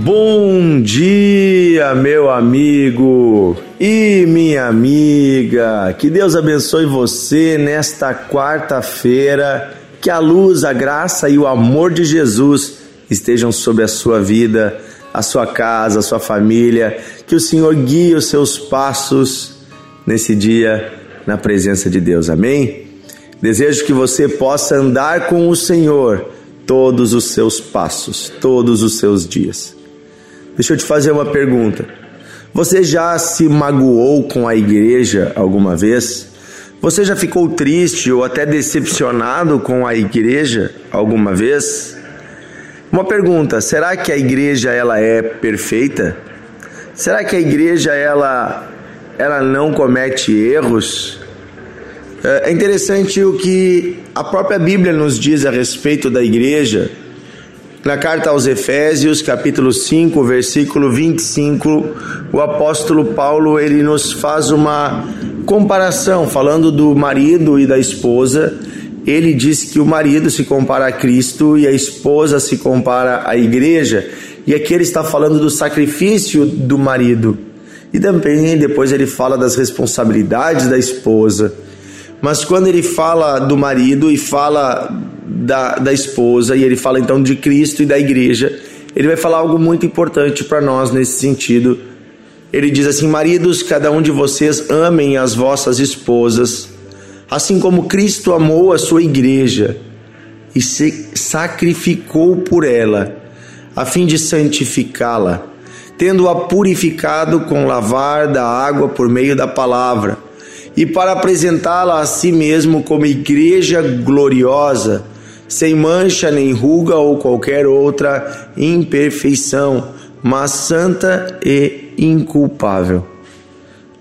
Bom dia, meu amigo e minha amiga. Que Deus abençoe você nesta quarta-feira. Que a luz, a graça e o amor de Jesus estejam sobre a sua vida, a sua casa, a sua família. Que o Senhor guie os seus passos nesse dia na presença de Deus. Amém? Desejo que você possa andar com o Senhor todos os seus passos, todos os seus dias. Deixa eu te fazer uma pergunta. Você já se magoou com a igreja alguma vez? Você já ficou triste ou até decepcionado com a igreja alguma vez? Uma pergunta: será que a igreja ela é perfeita? Será que a igreja ela ela não comete erros? É interessante o que a própria Bíblia nos diz a respeito da igreja. Na carta aos Efésios, capítulo 5, versículo 25, o apóstolo Paulo ele nos faz uma comparação falando do marido e da esposa. Ele diz que o marido se compara a Cristo e a esposa se compara à igreja. E aqui ele está falando do sacrifício do marido. E também depois ele fala das responsabilidades da esposa. Mas quando ele fala do marido e fala da, da esposa, e ele fala então de Cristo e da igreja, ele vai falar algo muito importante para nós nesse sentido. Ele diz assim: Maridos, cada um de vocês amem as vossas esposas, assim como Cristo amou a sua igreja e se sacrificou por ela, a fim de santificá-la, tendo-a purificado com lavar da água por meio da palavra e para apresentá-la a si mesmo como igreja gloriosa, sem mancha nem ruga ou qualquer outra imperfeição, mas santa e inculpável.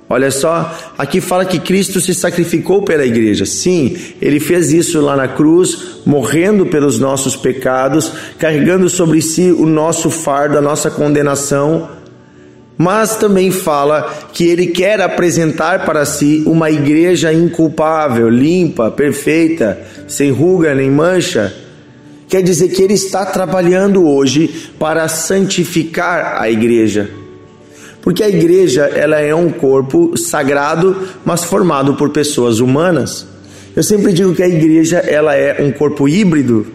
Olha só, aqui fala que Cristo se sacrificou pela igreja. Sim, ele fez isso lá na cruz, morrendo pelos nossos pecados, carregando sobre si o nosso fardo, a nossa condenação mas também fala que ele quer apresentar para si uma igreja inculpável, limpa, perfeita, sem ruga nem mancha. Quer dizer que ele está trabalhando hoje para santificar a igreja. Porque a igreja, ela é um corpo sagrado, mas formado por pessoas humanas. Eu sempre digo que a igreja, ela é um corpo híbrido.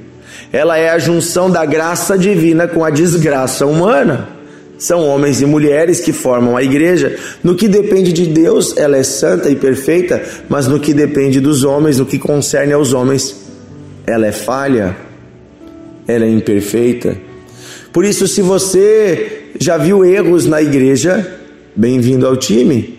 Ela é a junção da graça divina com a desgraça humana. São homens e mulheres que formam a igreja. No que depende de Deus, ela é santa e perfeita, mas no que depende dos homens, no que concerne aos homens, ela é falha, ela é imperfeita. Por isso, se você já viu erros na igreja, bem-vindo ao time.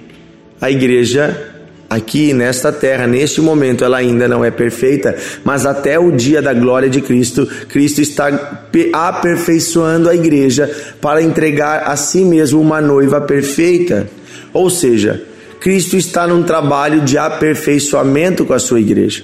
A igreja aqui nesta terra, neste momento, ela ainda não é perfeita, mas até o dia da glória de Cristo, Cristo está aperfeiçoando a igreja para entregar a si mesmo uma noiva perfeita. Ou seja, Cristo está num trabalho de aperfeiçoamento com a sua igreja.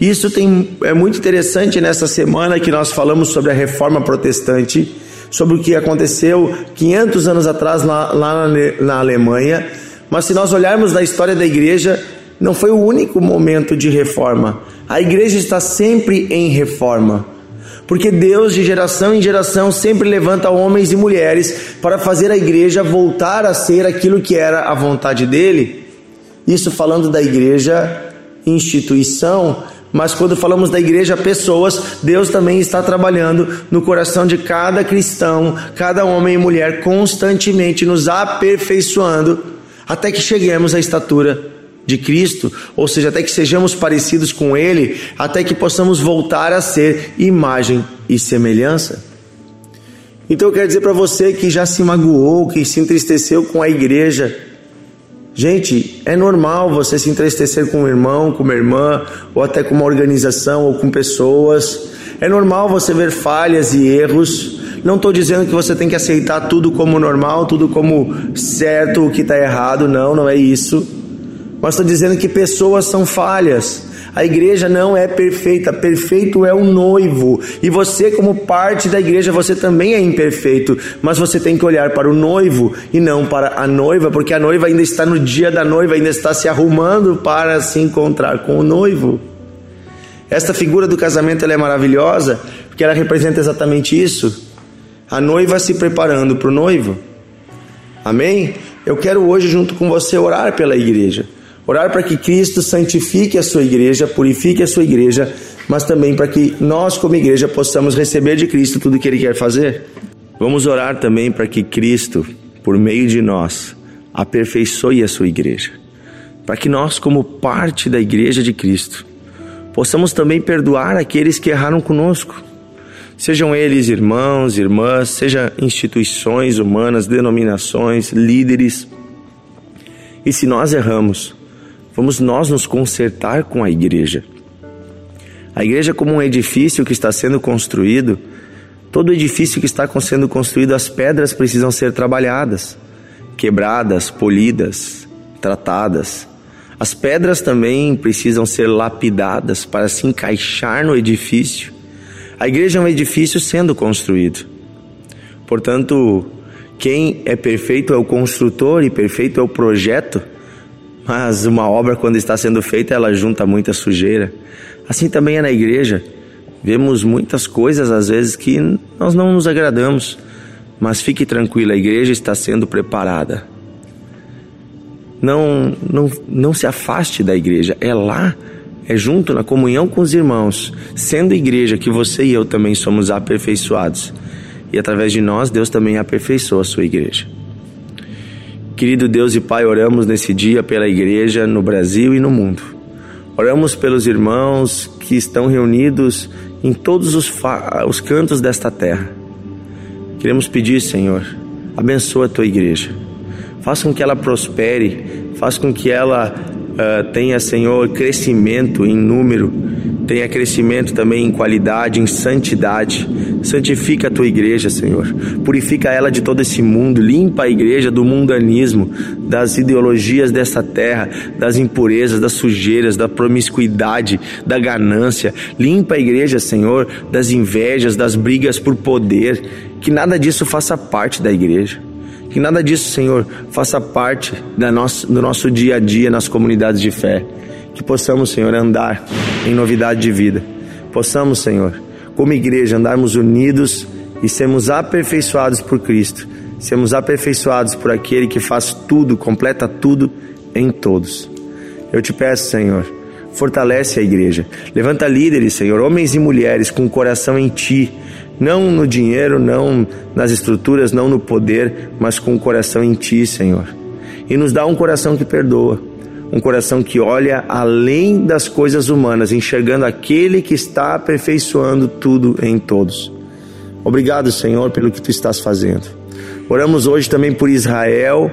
Isso tem, é muito interessante nessa semana que nós falamos sobre a reforma protestante, sobre o que aconteceu 500 anos atrás lá, lá na, na Alemanha mas se nós olharmos na história da igreja, não foi o único momento de reforma. A igreja está sempre em reforma. Porque Deus, de geração em geração, sempre levanta homens e mulheres para fazer a igreja voltar a ser aquilo que era a vontade dele. Isso falando da igreja instituição, mas quando falamos da igreja pessoas, Deus também está trabalhando no coração de cada cristão, cada homem e mulher, constantemente nos aperfeiçoando até que cheguemos à estatura de Cristo, ou seja, até que sejamos parecidos com Ele, até que possamos voltar a ser imagem e semelhança. Então eu quero dizer para você que já se magoou, que se entristeceu com a igreja, gente, é normal você se entristecer com um irmão, com uma irmã, ou até com uma organização ou com pessoas. É normal você ver falhas e erros. Não estou dizendo que você tem que aceitar tudo como normal, tudo como certo, o que está errado. Não, não é isso. Mas estou dizendo que pessoas são falhas. A igreja não é perfeita, perfeito é o noivo. E você, como parte da igreja, você também é imperfeito. Mas você tem que olhar para o noivo e não para a noiva, porque a noiva ainda está no dia da noiva, ainda está se arrumando para se encontrar com o noivo. Esta figura do casamento é maravilhosa, porque ela representa exatamente isso. A noiva se preparando para o noivo. Amém? Eu quero hoje, junto com você, orar pela igreja. Orar para que Cristo santifique a sua igreja, purifique a sua igreja, mas também para que nós, como igreja, possamos receber de Cristo tudo que Ele quer fazer. Vamos orar também para que Cristo, por meio de nós, aperfeiçoe a sua igreja. Para que nós, como parte da igreja de Cristo, possamos também perdoar aqueles que erraram conosco. Sejam eles irmãos, irmãs, seja instituições humanas, denominações, líderes. E se nós erramos, vamos nós nos consertar com a igreja. A igreja como um edifício que está sendo construído, todo edifício que está sendo construído, as pedras precisam ser trabalhadas, quebradas, polidas, tratadas. As pedras também precisam ser lapidadas para se encaixar no edifício. A igreja é um edifício sendo construído. Portanto, quem é perfeito é o construtor e perfeito é o projeto, mas uma obra, quando está sendo feita, ela junta muita sujeira. Assim também é na igreja. Vemos muitas coisas, às vezes, que nós não nos agradamos, mas fique tranquilo, a igreja está sendo preparada não, não, não se afaste da igreja. É lá, é junto na comunhão com os irmãos, sendo igreja que você e eu também somos aperfeiçoados. E através de nós, Deus também aperfeiçoa a sua igreja. Querido Deus e Pai, oramos nesse dia pela igreja no Brasil e no mundo. Oramos pelos irmãos que estão reunidos em todos os, os cantos desta terra. Queremos pedir, Senhor, abençoa a tua igreja Faça com que ela prospere, faça com que ela uh, tenha, Senhor, crescimento em número, tenha crescimento também em qualidade, em santidade. Santifica a tua igreja, Senhor. Purifica ela de todo esse mundo, limpa a igreja do mundanismo, das ideologias dessa terra, das impurezas, das sujeiras, da promiscuidade, da ganância. Limpa a igreja, Senhor, das invejas, das brigas por poder. Que nada disso faça parte da igreja. Que nada disso, Senhor, faça parte da nosso, do nosso dia a dia nas comunidades de fé. Que possamos, Senhor, andar em novidade de vida. Possamos, Senhor, como igreja, andarmos unidos e sermos aperfeiçoados por Cristo. Sermos aperfeiçoados por aquele que faz tudo, completa tudo em todos. Eu te peço, Senhor, fortalece a igreja. Levanta líderes, Senhor, homens e mulheres com o coração em Ti, não no dinheiro, não nas estruturas, não no poder, mas com o coração em Ti, Senhor. E nos dá um coração que perdoa, um coração que olha além das coisas humanas, enxergando aquele que está aperfeiçoando tudo em todos. Obrigado, Senhor, pelo que Tu estás fazendo. Oramos hoje também por Israel,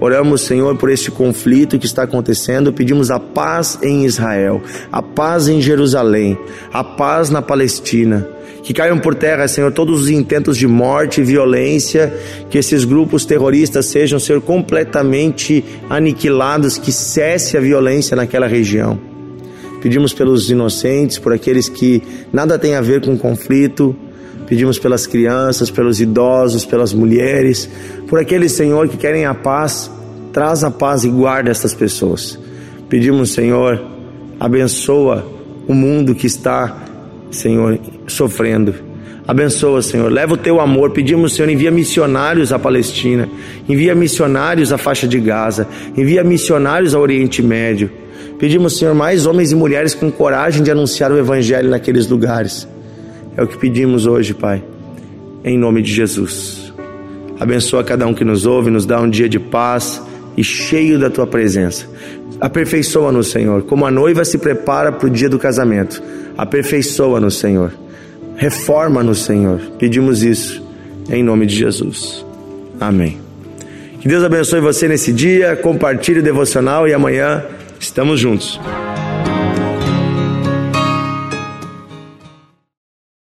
Oramos, Senhor, por este conflito que está acontecendo. Pedimos a paz em Israel, a paz em Jerusalém, a paz na Palestina. Que caiam por terra, Senhor, todos os intentos de morte e violência, que esses grupos terroristas sejam, Senhor, completamente aniquilados, que cesse a violência naquela região. Pedimos pelos inocentes, por aqueles que nada têm a ver com conflito, Pedimos pelas crianças, pelos idosos, pelas mulheres, por aqueles, Senhor, que querem a paz. Traz a paz e guarda estas pessoas. Pedimos, Senhor, abençoa o mundo que está, Senhor, sofrendo. Abençoa, Senhor. Leva o teu amor. Pedimos, Senhor, envia missionários à Palestina, envia missionários à faixa de Gaza, envia missionários ao Oriente Médio. Pedimos, Senhor, mais homens e mulheres com coragem de anunciar o Evangelho naqueles lugares. É o que pedimos hoje, Pai, em nome de Jesus. Abençoa cada um que nos ouve, nos dá um dia de paz e cheio da tua presença. Aperfeiçoa-nos, Senhor, como a noiva se prepara para o dia do casamento. Aperfeiçoa-nos, Senhor. Reforma-nos, Senhor. Pedimos isso em nome de Jesus. Amém. Que Deus abençoe você nesse dia. Compartilhe o devocional e amanhã estamos juntos.